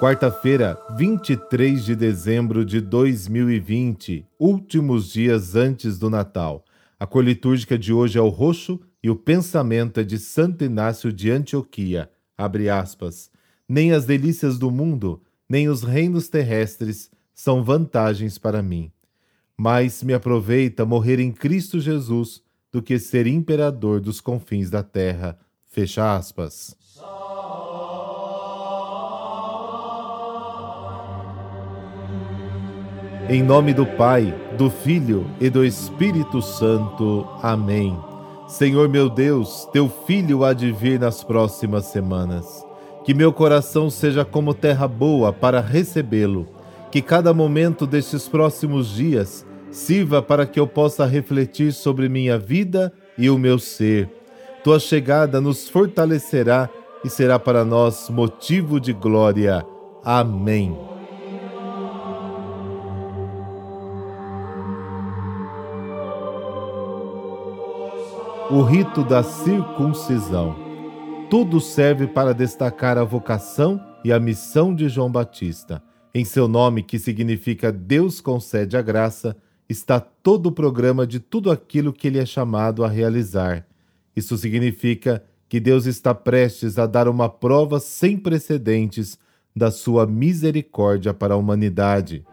Quarta-feira, 23 de dezembro de 2020, últimos dias antes do Natal. A cor litúrgica de hoje é o roxo e o pensamento é de Santo Inácio de Antioquia. Abre aspas. Nem as delícias do mundo, nem os reinos terrestres são vantagens para mim. Mais me aproveita morrer em Cristo Jesus do que ser imperador dos confins da terra. Fecha aspas. Em nome do Pai, do Filho e do Espírito Santo. Amém. Senhor meu Deus, teu filho há de vir nas próximas semanas. Que meu coração seja como terra boa para recebê-lo. Que cada momento destes próximos dias sirva para que eu possa refletir sobre minha vida e o meu ser. Tua chegada nos fortalecerá e será para nós motivo de glória. Amém. O rito da circuncisão. Tudo serve para destacar a vocação e a missão de João Batista. Em seu nome, que significa Deus concede a graça, está todo o programa de tudo aquilo que ele é chamado a realizar. Isso significa que Deus está prestes a dar uma prova sem precedentes da sua misericórdia para a humanidade.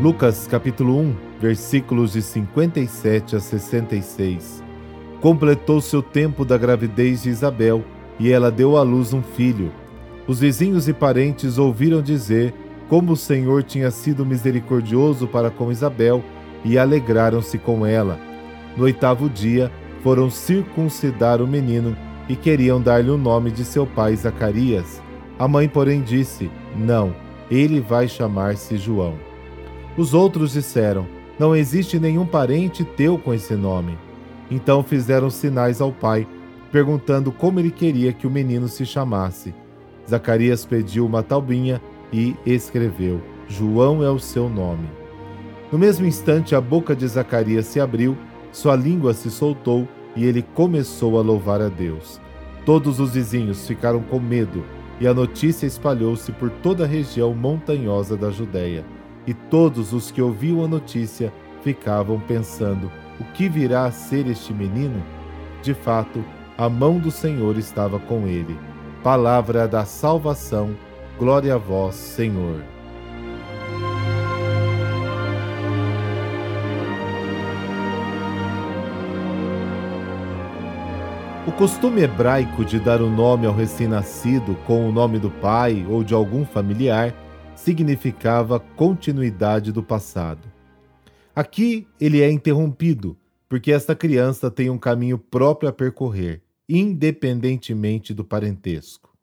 Lucas capítulo 1, versículos de 57 a 66. Completou seu tempo da gravidez de Isabel e ela deu à luz um filho. Os vizinhos e parentes ouviram dizer como o Senhor tinha sido misericordioso para com Isabel e alegraram-se com ela. No oitavo dia, foram circuncidar o menino e queriam dar-lhe o nome de seu pai Zacarias. A mãe, porém, disse: Não, ele vai chamar-se João. Os outros disseram: Não existe nenhum parente teu com esse nome. Então fizeram sinais ao pai, perguntando como ele queria que o menino se chamasse. Zacarias pediu uma taubinha e escreveu: João é o seu nome. No mesmo instante, a boca de Zacarias se abriu, sua língua se soltou e ele começou a louvar a Deus. Todos os vizinhos ficaram com medo e a notícia espalhou-se por toda a região montanhosa da Judéia. E todos os que ouviam a notícia ficavam pensando: o que virá a ser este menino? De fato, a mão do Senhor estava com ele. Palavra da salvação, glória a vós, Senhor. O costume hebraico de dar o nome ao recém-nascido com o nome do pai ou de algum familiar significava continuidade do passado. Aqui ele é interrompido, porque esta criança tem um caminho próprio a percorrer, independentemente do parentesco.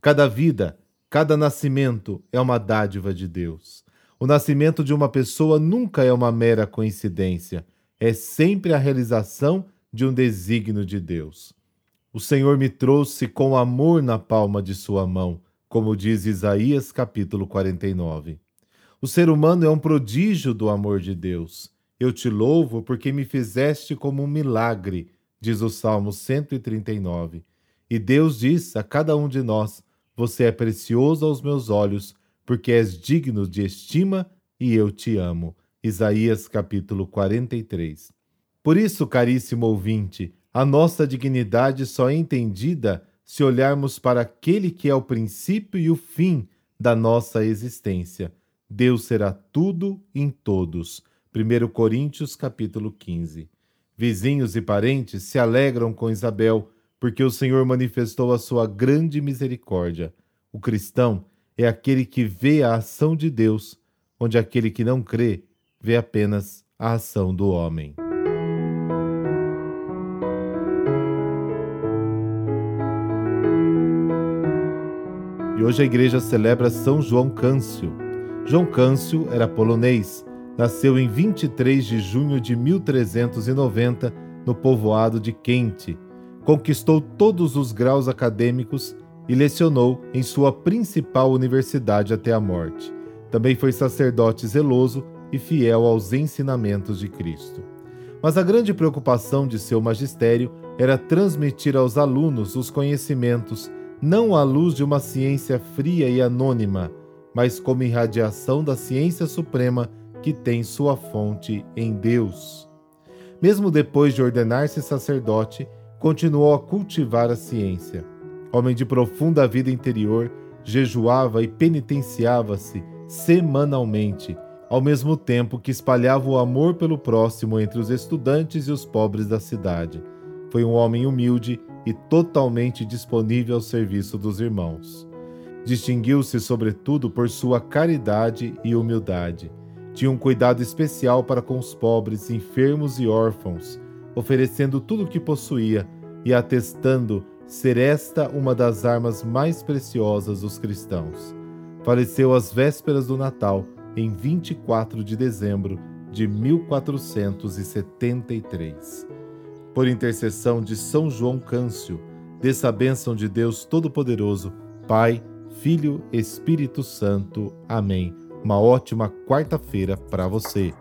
Cada vida, cada nascimento é uma dádiva de Deus. O nascimento de uma pessoa nunca é uma mera coincidência, é sempre a realização de um desígnio de Deus. O Senhor me trouxe com amor na palma de sua mão como diz Isaías capítulo 49. O ser humano é um prodígio do amor de Deus. Eu te louvo porque me fizeste como um milagre, diz o Salmo 139. E Deus diz a cada um de nós: Você é precioso aos meus olhos, porque és digno de estima e eu te amo. Isaías capítulo 43. Por isso, caríssimo ouvinte, a nossa dignidade só é entendida se olharmos para aquele que é o princípio e o fim da nossa existência. Deus será tudo em todos. 1 Coríntios capítulo 15. Vizinhos e parentes se alegram com Isabel, porque o Senhor manifestou a sua grande misericórdia. O cristão é aquele que vê a ação de Deus, onde aquele que não crê vê apenas a ação do homem. Hoje a igreja celebra São João Câncio. João Câncio era polonês, nasceu em 23 de junho de 1390 no povoado de Kent. Conquistou todos os graus acadêmicos e lecionou em sua principal universidade até a morte. Também foi sacerdote zeloso e fiel aos ensinamentos de Cristo. Mas a grande preocupação de seu magistério era transmitir aos alunos os conhecimentos, não à luz de uma ciência fria e anônima, mas como irradiação da ciência suprema que tem sua fonte em Deus. Mesmo depois de ordenar-se sacerdote, continuou a cultivar a ciência. Homem de profunda vida interior, jejuava e penitenciava-se semanalmente, ao mesmo tempo que espalhava o amor pelo próximo entre os estudantes e os pobres da cidade. Foi um homem humilde e totalmente disponível ao serviço dos irmãos. Distinguiu-se, sobretudo, por sua caridade e humildade. Tinha um cuidado especial para com os pobres, enfermos e órfãos, oferecendo tudo o que possuía e atestando ser esta uma das armas mais preciosas dos cristãos. Faleceu às vésperas do Natal, em 24 de dezembro de 1473. Por intercessão de São João Câncio, dessa bênção de Deus Todo-Poderoso, Pai, Filho, Espírito Santo. Amém. Uma ótima quarta-feira para você.